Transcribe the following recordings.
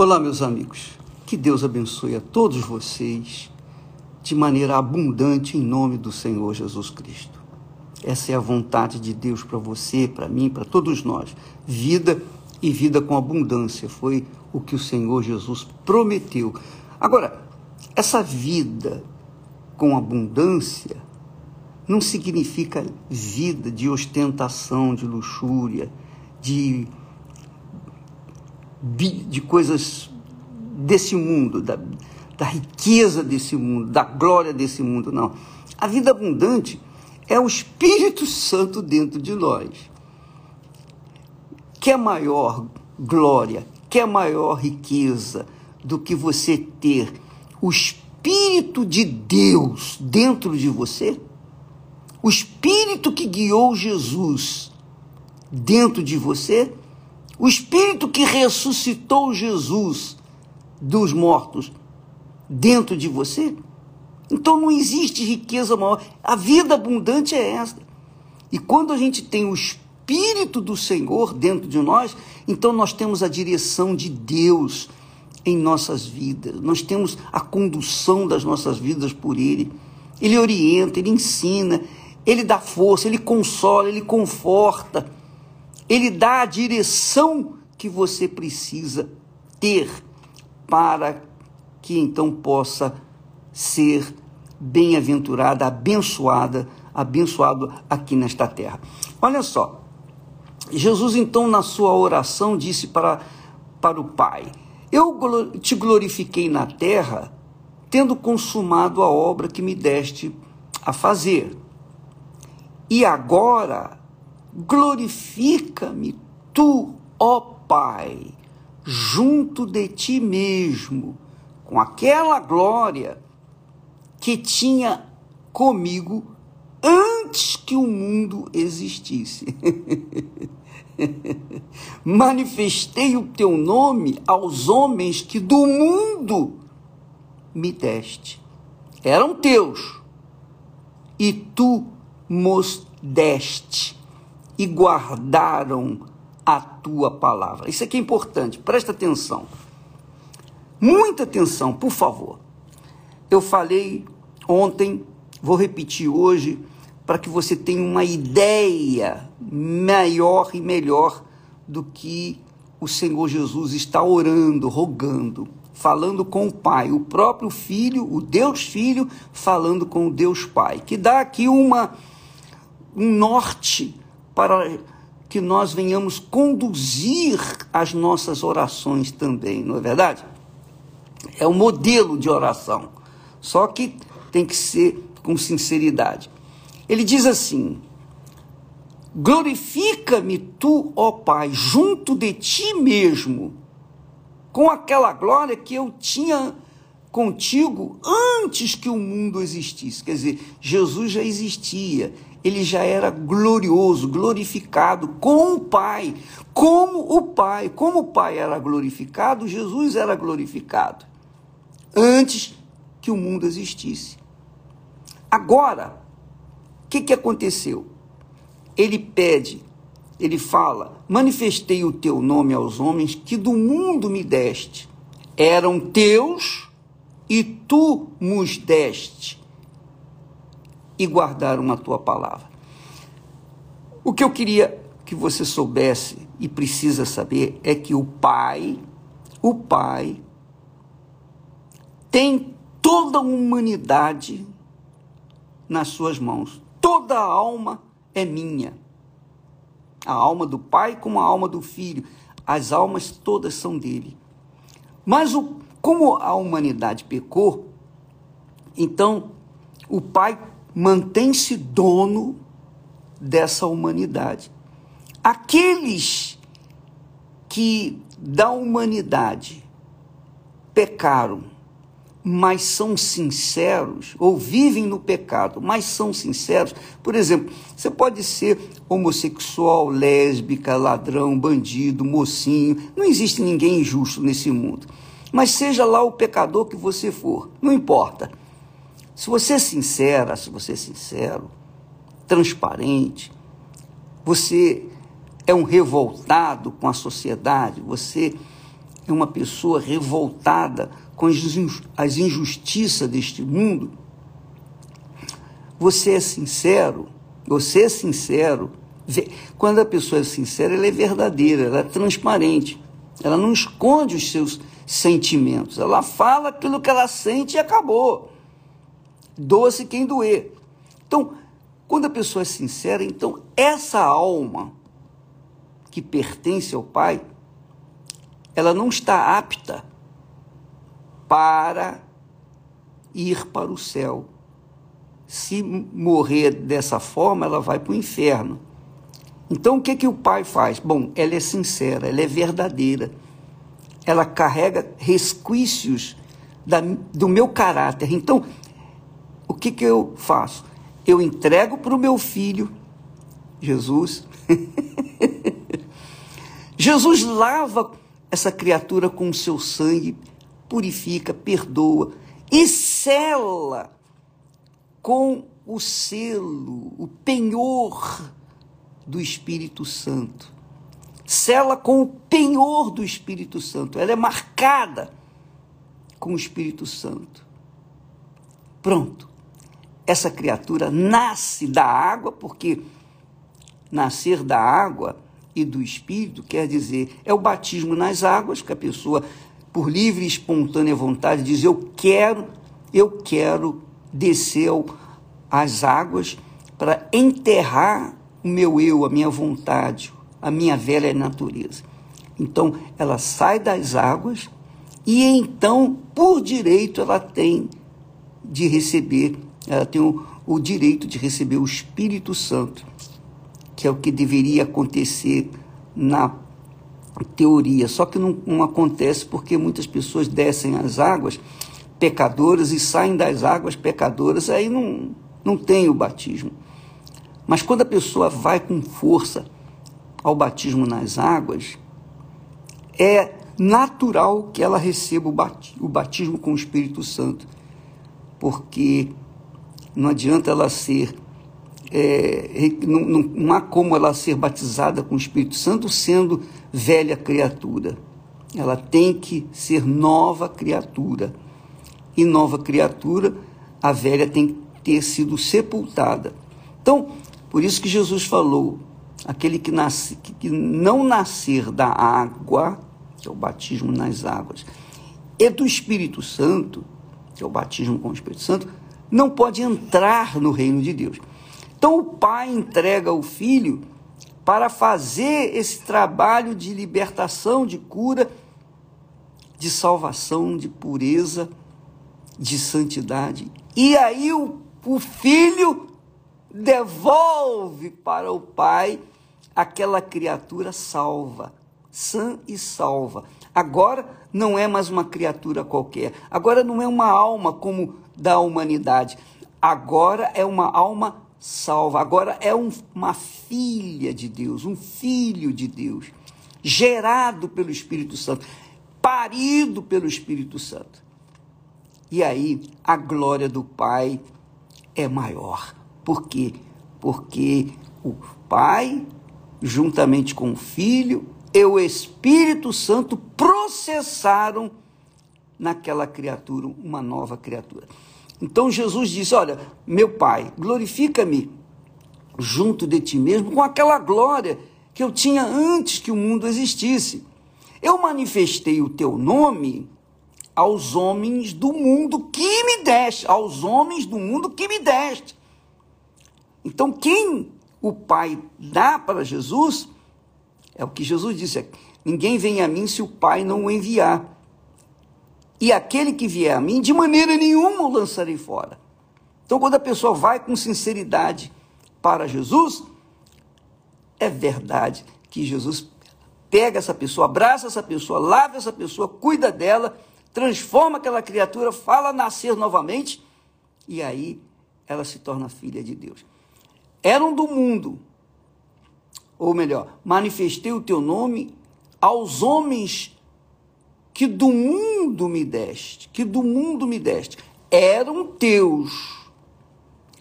Olá, meus amigos. Que Deus abençoe a todos vocês de maneira abundante em nome do Senhor Jesus Cristo. Essa é a vontade de Deus para você, para mim, para todos nós. Vida e vida com abundância foi o que o Senhor Jesus prometeu. Agora, essa vida com abundância não significa vida de ostentação, de luxúria, de de coisas desse mundo, da, da riqueza desse mundo, da glória desse mundo, não. A vida abundante é o Espírito Santo dentro de nós. Que é maior glória, que é maior riqueza do que você ter o Espírito de Deus dentro de você? O Espírito que guiou Jesus dentro de você? O Espírito que ressuscitou Jesus dos mortos dentro de você? Então não existe riqueza maior. A vida abundante é esta. E quando a gente tem o Espírito do Senhor dentro de nós, então nós temos a direção de Deus em nossas vidas. Nós temos a condução das nossas vidas por Ele. Ele orienta, Ele ensina, Ele dá força, Ele consola, Ele conforta. Ele dá a direção que você precisa ter para que então possa ser bem-aventurada, abençoada, abençoado aqui nesta terra. Olha só, Jesus então na sua oração disse para, para o Pai: Eu te glorifiquei na terra, tendo consumado a obra que me deste a fazer. E agora glorifica-me tu, ó Pai, junto de ti mesmo, com aquela glória que tinha comigo antes que o mundo existisse. Manifestei o teu nome aos homens que do mundo me deste. Eram teus, e tu mos deste e guardaram a tua palavra. Isso aqui é importante, presta atenção. Muita atenção, por favor. Eu falei ontem, vou repetir hoje, para que você tenha uma ideia maior e melhor do que o Senhor Jesus está orando, rogando, falando com o Pai, o próprio Filho, o Deus Filho, falando com o Deus Pai, que dá aqui uma um norte para que nós venhamos conduzir as nossas orações também, não é verdade? É o um modelo de oração, só que tem que ser com sinceridade. Ele diz assim: Glorifica-me tu, ó Pai, junto de ti mesmo, com aquela glória que eu tinha contigo antes que o mundo existisse. Quer dizer, Jesus já existia, ele já era glorioso, glorificado com o Pai, como o Pai, como o Pai era glorificado, Jesus era glorificado antes que o mundo existisse. Agora, o que, que aconteceu? Ele pede, ele fala: manifestei o teu nome aos homens que do mundo me deste. Eram teus e tu nos deste e guardaram a tua palavra. O que eu queria que você soubesse e precisa saber é que o Pai, o Pai, tem toda a humanidade nas suas mãos. Toda a alma é minha. A alma do Pai como a alma do Filho. As almas todas são dele. Mas o, como a humanidade pecou, então o Pai mantém-se dono dessa humanidade. Aqueles que da humanidade pecaram, mas são sinceros, ou vivem no pecado, mas são sinceros. Por exemplo, você pode ser homossexual, lésbica, ladrão, bandido, mocinho, não existe ninguém injusto nesse mundo. Mas seja lá o pecador que você for, não importa. Se você é sincera, se você é sincero, transparente, você é um revoltado com a sociedade, você é uma pessoa revoltada com as injustiças deste mundo, você é sincero, você é sincero. Quando a pessoa é sincera, ela é verdadeira, ela é transparente. Ela não esconde os seus sentimentos. Ela fala aquilo que ela sente e acabou. Doa-se quem doer. Então, quando a pessoa é sincera, então essa alma que pertence ao Pai, ela não está apta para ir para o céu. Se morrer dessa forma, ela vai para o inferno. Então, o que, que o pai faz? Bom, ela é sincera, ela é verdadeira. Ela carrega resquícios da, do meu caráter. Então, que, que eu faço? Eu entrego para o meu filho, Jesus. Jesus lava essa criatura com o seu sangue, purifica, perdoa e sela com o selo, o penhor do Espírito Santo. Sela com o penhor do Espírito Santo. Ela é marcada com o Espírito Santo. Pronto. Essa criatura nasce da água, porque nascer da água e do Espírito quer dizer é o batismo nas águas, que a pessoa, por livre e espontânea vontade, diz: Eu quero, eu quero descer às águas para enterrar o meu eu, a minha vontade, a minha velha natureza. Então, ela sai das águas e então, por direito, ela tem de receber, ela tem o, o direito de receber o Espírito Santo, que é o que deveria acontecer na teoria. Só que não, não acontece porque muitas pessoas descem as águas pecadoras e saem das águas pecadoras, aí não, não tem o batismo. Mas quando a pessoa vai com força ao batismo nas águas, é natural que ela receba o batismo com o Espírito Santo, porque não adianta ela ser, é, não, não, não há como ela ser batizada com o Espírito Santo sendo velha criatura. Ela tem que ser nova criatura. E nova criatura, a velha tem que ter sido sepultada. Então, por isso que Jesus falou: aquele que, nasce, que não nascer da água, que é o batismo nas águas, e do Espírito Santo, que é o batismo com o Espírito Santo, não pode entrar no reino de Deus. Então o pai entrega o filho para fazer esse trabalho de libertação, de cura, de salvação, de pureza, de santidade. E aí o, o filho devolve para o Pai aquela criatura salva, sã e salva. Agora não é mais uma criatura qualquer, agora não é uma alma como da humanidade, agora é uma alma salva, agora é um, uma filha de Deus, um filho de Deus, gerado pelo Espírito Santo, parido pelo Espírito Santo. E aí a glória do Pai é maior. Por quê? Porque o Pai, juntamente com o Filho e o Espírito Santo, processaram naquela criatura uma nova criatura. Então Jesus disse: Olha, meu Pai, glorifica-me junto de ti mesmo com aquela glória que eu tinha antes que o mundo existisse. Eu manifestei o teu nome aos homens do mundo que me deste, aos homens do mundo que me deste. Então, quem o Pai dá para Jesus, é o que Jesus disse: ninguém vem a mim se o Pai não o enviar. E aquele que vier a mim, de maneira nenhuma o lançarei fora. Então, quando a pessoa vai com sinceridade para Jesus, é verdade que Jesus pega essa pessoa, abraça essa pessoa, lava essa pessoa, cuida dela, transforma aquela criatura, fala nascer novamente, e aí ela se torna filha de Deus eram do mundo. Ou melhor, manifestei o teu nome aos homens que do mundo me deste, que do mundo me deste. Eram teus,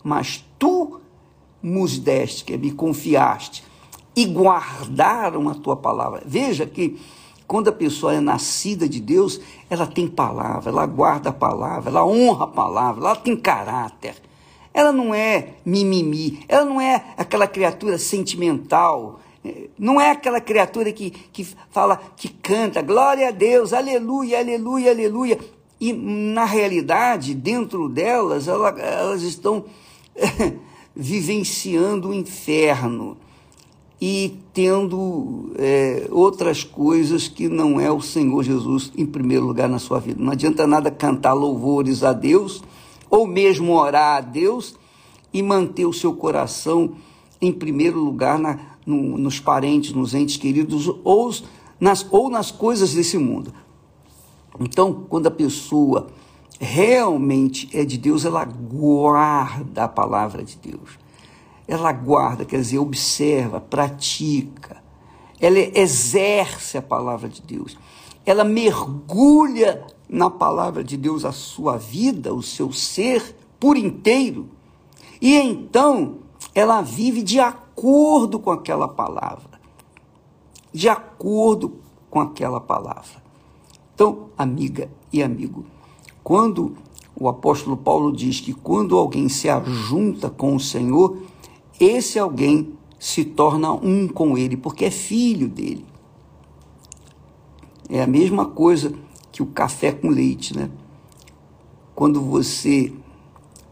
mas tu nos deste, que me confiaste, e guardaram a tua palavra. Veja que quando a pessoa é nascida de Deus, ela tem palavra, ela guarda a palavra, ela honra a palavra, ela tem caráter. Ela não é mimimi, ela não é aquela criatura sentimental, não é aquela criatura que, que fala, que canta, glória a Deus, aleluia, aleluia, aleluia. E na realidade, dentro delas, ela, elas estão vivenciando o inferno e tendo é, outras coisas que não é o Senhor Jesus em primeiro lugar na sua vida. Não adianta nada cantar louvores a Deus ou mesmo orar a Deus e manter o seu coração em primeiro lugar na, no, nos parentes, nos entes queridos ou nas, ou nas coisas desse mundo. Então, quando a pessoa realmente é de Deus, ela guarda a palavra de Deus. Ela guarda, quer dizer, observa, pratica, ela exerce a palavra de Deus, ela mergulha na palavra de Deus a sua vida, o seu ser por inteiro, e então ela vive de acordo com aquela palavra, de acordo com aquela palavra. Então, amiga e amigo, quando o apóstolo Paulo diz que quando alguém se ajunta com o Senhor, esse alguém se torna um com ele, porque é filho dele. É a mesma coisa que o café com leite, né? Quando você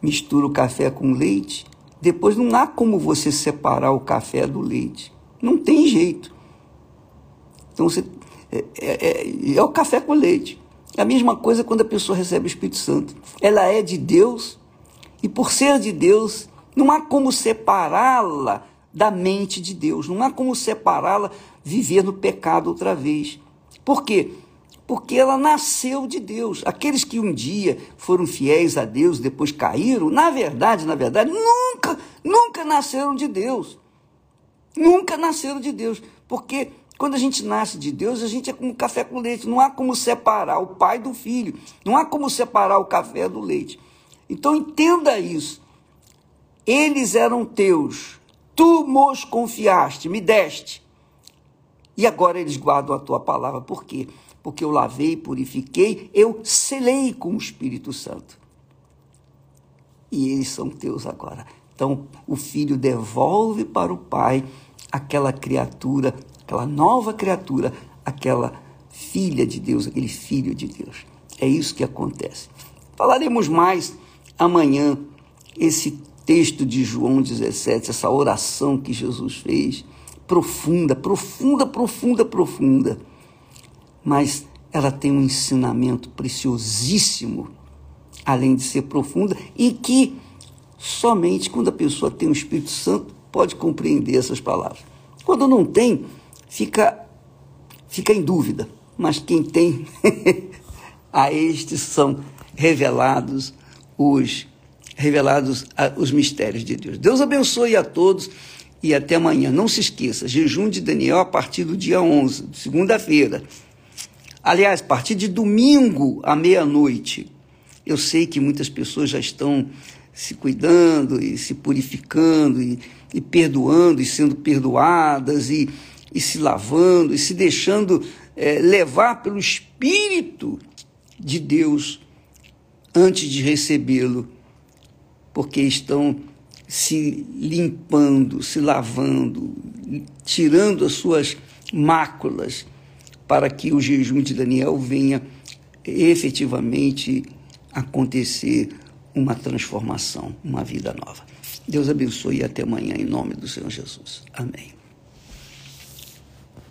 mistura o café com leite, depois não há como você separar o café do leite. Não tem jeito. Então você é, é, é, é o café com leite. É a mesma coisa quando a pessoa recebe o Espírito Santo. Ela é de Deus e por ser de Deus, não há como separá-la da mente de Deus, não há como separá-la viver no pecado outra vez. Por quê? Porque ela nasceu de Deus. Aqueles que um dia foram fiéis a Deus, depois caíram, na verdade, na verdade, nunca, nunca nasceram de Deus. Nunca nasceram de Deus. Porque quando a gente nasce de Deus, a gente é como café com leite. Não há como separar o pai do filho. Não há como separar o café do leite. Então entenda isso. Eles eram teus, tu mos confiaste, me deste. E agora eles guardam a tua palavra. Por quê? Porque eu lavei, purifiquei, eu selei com o Espírito Santo. E eles são teus agora. Então, o filho devolve para o pai aquela criatura, aquela nova criatura, aquela filha de Deus, aquele filho de Deus. É isso que acontece. Falaremos mais amanhã esse texto de João 17, essa oração que Jesus fez, profunda, profunda, profunda, profunda. Mas ela tem um ensinamento preciosíssimo, além de ser profunda, e que somente quando a pessoa tem o Espírito Santo pode compreender essas palavras. Quando não tem, fica, fica em dúvida. Mas quem tem, a estes são revelados os revelados os mistérios de Deus. Deus abençoe a todos e até amanhã. Não se esqueça, jejum de Daniel a partir do dia 11, segunda-feira. Aliás, a partir de domingo à meia-noite. Eu sei que muitas pessoas já estão se cuidando e se purificando e, e perdoando e sendo perdoadas e, e se lavando e se deixando é, levar pelo Espírito de Deus antes de recebê-lo porque estão se limpando, se lavando, tirando as suas máculas, para que o jejum de Daniel venha efetivamente acontecer uma transformação, uma vida nova. Deus abençoe e até amanhã, em nome do Senhor Jesus. Amém.